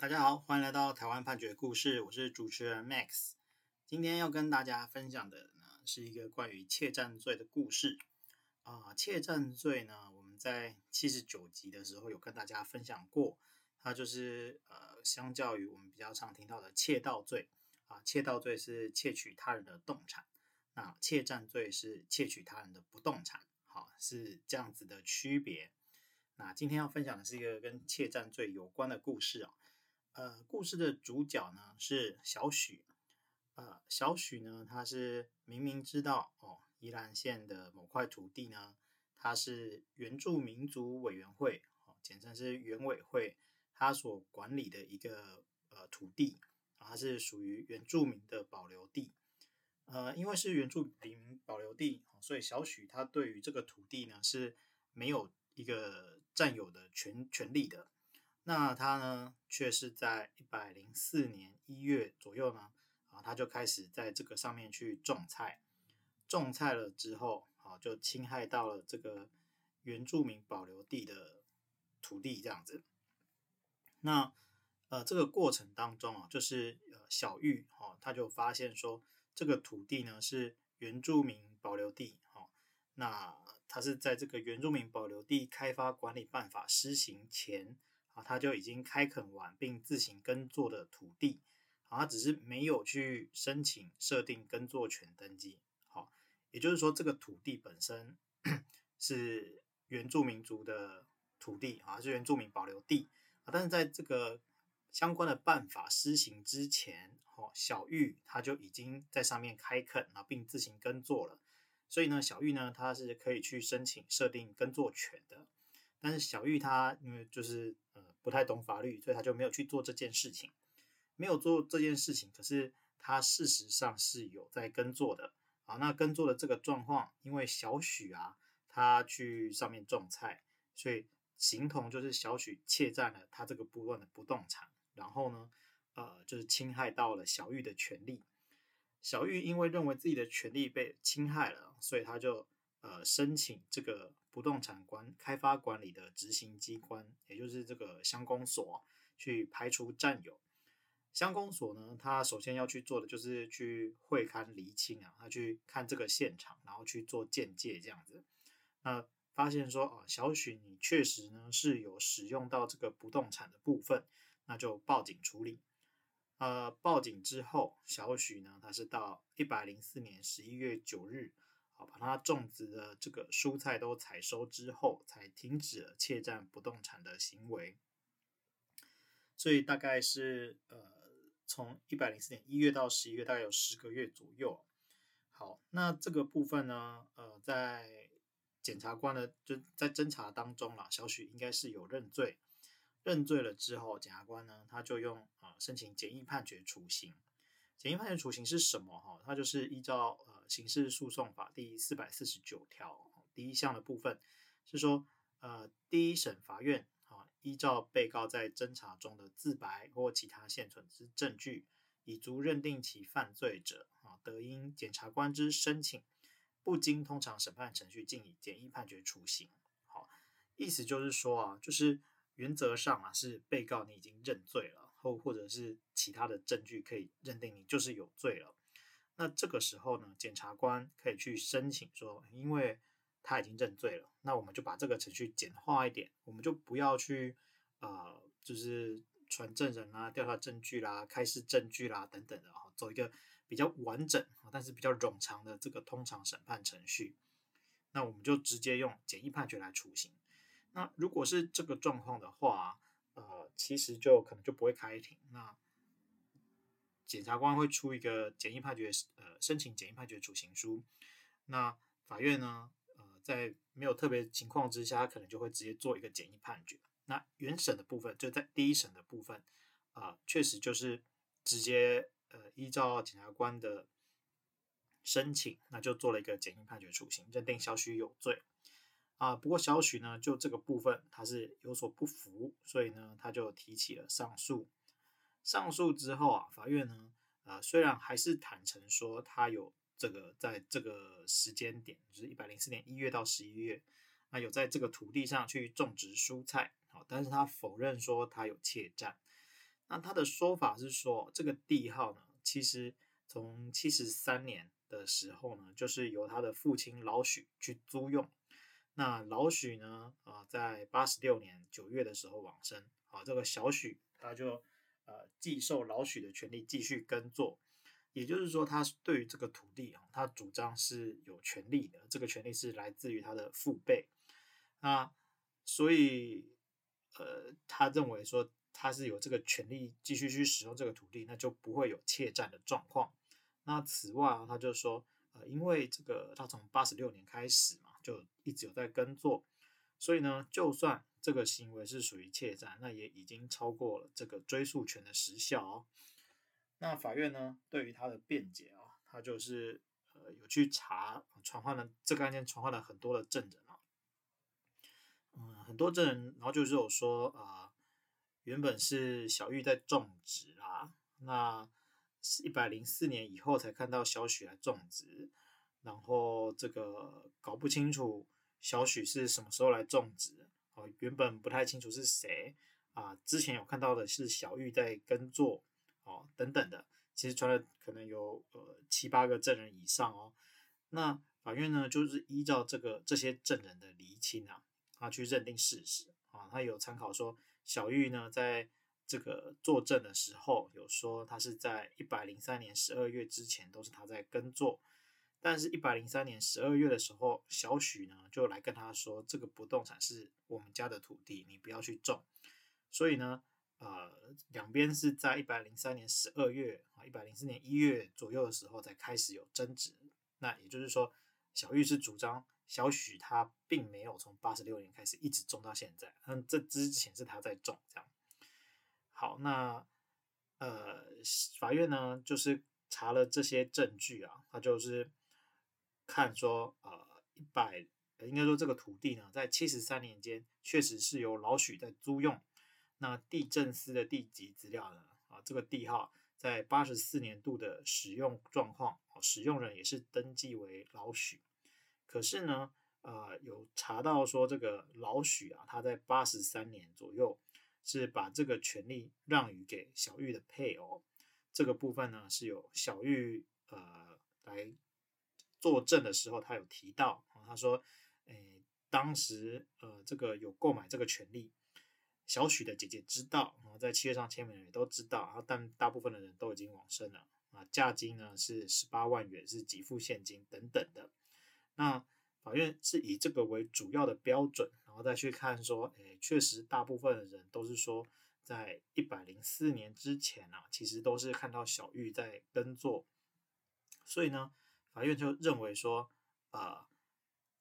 大家好，欢迎来到台湾判决故事，我是主持人 Max。今天要跟大家分享的呢，是一个关于窃占罪的故事啊。窃占罪呢，我们在七十九集的时候有跟大家分享过，它就是呃，相较于我们比较常听到的窃盗罪啊，窃盗罪是窃取他人的动产，那窃占罪是窃取他人的不动产，好，是这样子的区别。那今天要分享的是一个跟窃占罪有关的故事啊。呃，故事的主角呢是小许。呃，小许呢，他是明明知道哦，宜兰县的某块土地呢，它是原住民族委员会哦，简称是原委会，他所管理的一个呃土地啊，它是属于原住民的保留地。呃，因为是原住民保留地，所以小许他对于这个土地呢是没有一个占有的权权利的。那他呢，却是在一百零四年一月左右呢，啊，他就开始在这个上面去种菜，种菜了之后，啊，就侵害到了这个原住民保留地的土地，这样子。那呃，这个过程当中啊，就是呃，小玉哈，他就发现说，这个土地呢是原住民保留地，哈，那他是在这个原住民保留地开发管理办法施行前。他就已经开垦完并自行耕作的土地，啊，他只是没有去申请设定耕作权登记。好，也就是说，这个土地本身 是原住民族的土地啊，是原住民保留地啊。但是在这个相关的办法施行之前，哦，小玉他就已经在上面开垦了，并自行耕作了。所以呢，小玉呢，他是可以去申请设定耕作权的。但是小玉她因为就是呃不太懂法律，所以她就没有去做这件事情，没有做这件事情。可是她事实上是有在耕作的啊。那耕作的这个状况，因为小许啊，他去上面种菜，所以形同就是小许窃占了他这个部分的不动产，然后呢，呃，就是侵害到了小玉的权利。小玉因为认为自己的权利被侵害了，所以他就。呃，申请这个不动产管开发管理的执行机关，也就是这个乡公所，去排除占有。乡公所呢，他首先要去做的就是去会勘厘清啊，他去看这个现场，然后去做鉴界这样子。那发现说啊，小许你确实呢是有使用到这个不动产的部分，那就报警处理。呃，报警之后，小许呢，他是到一百零四年十一月九日。把他种植的这个蔬菜都采收之后，才停止了窃占不动产的行为。所以大概是呃，从一百零四年一月到十一月，大概有十个月左右。好，那这个部分呢，呃，在检察官的就在侦查当中啦，小许应该是有认罪，认罪了之后，检察官呢，他就用啊、申请简易判决处刑。简易判决处刑是什么？哈，它就是依照刑事诉讼法第四百四十九条第一项的部分，是说呃第一审法院啊依照被告在侦查中的自白或其他现存之证据，已足认定其犯罪者啊，得因检察官之申请，不经通常审判程序，竟以简易判决处刑。好，意思就是说啊，就是原则上啊是被告你已经认罪了，或或者是。其他的证据可以认定你就是有罪了。那这个时候呢，检察官可以去申请说，因为他已经认罪了，那我们就把这个程序简化一点，我们就不要去呃，就是传证人啦、调查证据啦、开示证据啦等等的哈，走一个比较完整但是比较冗长的这个通常审判程序。那我们就直接用简易判决来处刑。那如果是这个状况的话，呃，其实就可能就不会开庭。那检察官会出一个简易判决，呃，申请简易判决处刑书。那法院呢，呃，在没有特别情况之下，可能就会直接做一个简易判决。那原审的部分，就在第一审的部分，啊、确实就是直接呃依照检察官的申请，那就做了一个简易判决处刑，认定小许有罪。啊、不过小许呢，就这个部分他是有所不服，所以呢，他就提起了上诉。上诉之后啊，法院呢，呃，虽然还是坦承说他有这个在这个时间点，就是一百零四年一月到十一月，那有在这个土地上去种植蔬菜，好，但是他否认说他有窃占。那他的说法是说，这个地号呢，其实从七十三年的时候呢，就是由他的父亲老许去租用。那老许呢，啊，在八十六年九月的时候往生。啊，这个小许他就呃继受老许的权利继续耕作。也就是说，他对于这个土地啊，他主张是有权利的，这个权利是来自于他的父辈。那所以，呃，他认为说。他是有这个权利继续去使用这个土地，那就不会有怯战的状况。那此外啊，他就说，呃，因为这个他从八十六年开始嘛，就一直有在耕作，所以呢，就算这个行为是属于窃占，那也已经超过了这个追诉权的时效哦。那法院呢，对于他的辩解啊，他就是呃有去查传唤了这个案件传唤了很多的证人啊，嗯，很多证人，然后就是有说啊。呃原本是小玉在种植啦，那一百零四年以后才看到小许来种植，然后这个搞不清楚小许是什么时候来种植哦，原本不太清楚是谁啊，之前有看到的是小玉在耕作哦，等等的，其实传了可能有呃七八个证人以上哦，那法院呢就是依照这个这些证人的厘清啊，啊去认定事实啊，他有参考说。小玉呢，在这个作证的时候，有说他是在一百零三年十二月之前都是他在耕作，但是，一百零三年十二月的时候，小许呢就来跟他说，这个不动产是我们家的土地，你不要去种。所以呢，呃，两边是在一百零三年十二月啊，一百零四年一月左右的时候才开始有争执。那也就是说，小玉是主张。小许他并没有从八十六年开始一直种到现在，嗯，这之前是他在种这样。好，那呃，法院呢就是查了这些证据啊，他就是看说，呃，一百应该说这个土地呢，在七十三年间确实是由老许在租用。那地政司的地籍资料呢，啊，这个地号在八十四年度的使用状况，使用人也是登记为老许。可是呢，呃，有查到说这个老许啊，他在八十三年左右是把这个权利让与给小玉的配偶，这个部分呢是有小玉呃来作证的时候，他有提到啊，他说，诶，当时呃这个有购买这个权利，小许的姐姐知道，然后在契约上签名的人也都知道，然后但大部分的人都已经往生了啊，价金呢是十八万元，是给付现金等等的。那法院是以这个为主要的标准，然后再去看说，诶，确实大部分的人都是说，在一百零四年之前啊，其实都是看到小玉在耕作，所以呢，法院就认为说，呃，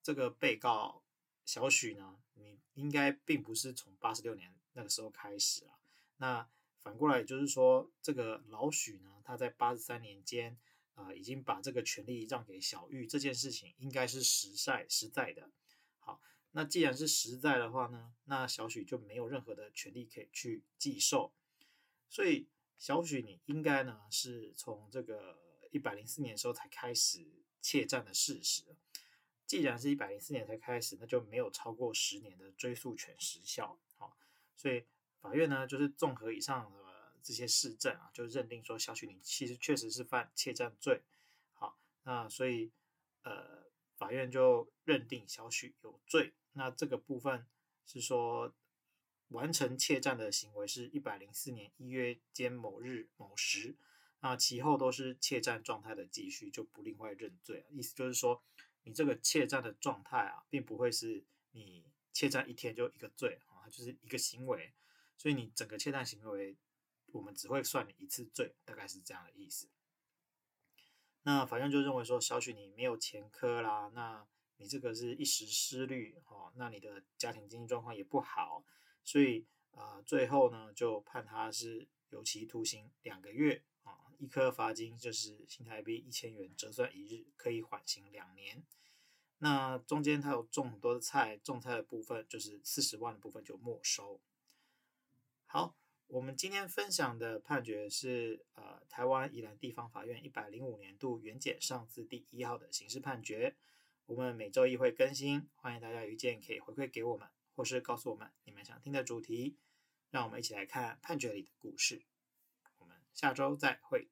这个被告小许呢，你应该并不是从八十六年那个时候开始啊，那反过来也就是说，这个老许呢，他在八十三年间。呃，已经把这个权利让给小玉，这件事情应该是实在实在的。好，那既然是实在的话呢，那小许就没有任何的权利可以去继受。所以小许你应该呢是从这个一百零四年的时候才开始窃占的事实。既然是一百零四年才开始，那就没有超过十年的追诉权时效。好，所以法院呢就是综合以上的。这些事证啊，就认定说小许你其实确实是犯窃占罪，好，那所以呃，法院就认定小许有罪。那这个部分是说，完成窃占的行为是一百零四年一月间某日某时，那其后都是怯战状态的继续，就不另外认罪了。意思就是说，你这个怯战的状态啊，并不会是你怯战一天就一个罪啊，就是一个行为，所以你整个窃占行为。我们只会算你一次罪，大概是这样的意思。那法院就认为说，小许你没有前科啦，那你这个是一时失虑哦，那你的家庭经济状况也不好，所以啊、呃，最后呢就判他是有期徒刑两个月啊，一颗罚金就是新台币一千元，折算一日，可以缓刑两年。那中间他有种很多的菜，种菜的部分就是四十万的部分就没收。好。我们今天分享的判决是，呃，台湾宜兰地方法院一百零五年度原检上字第一号的刑事判决。我们每周一会更新，欢迎大家有意见可以回馈给我们，或是告诉我们你们想听的主题，让我们一起来看判决里的故事。下周再会。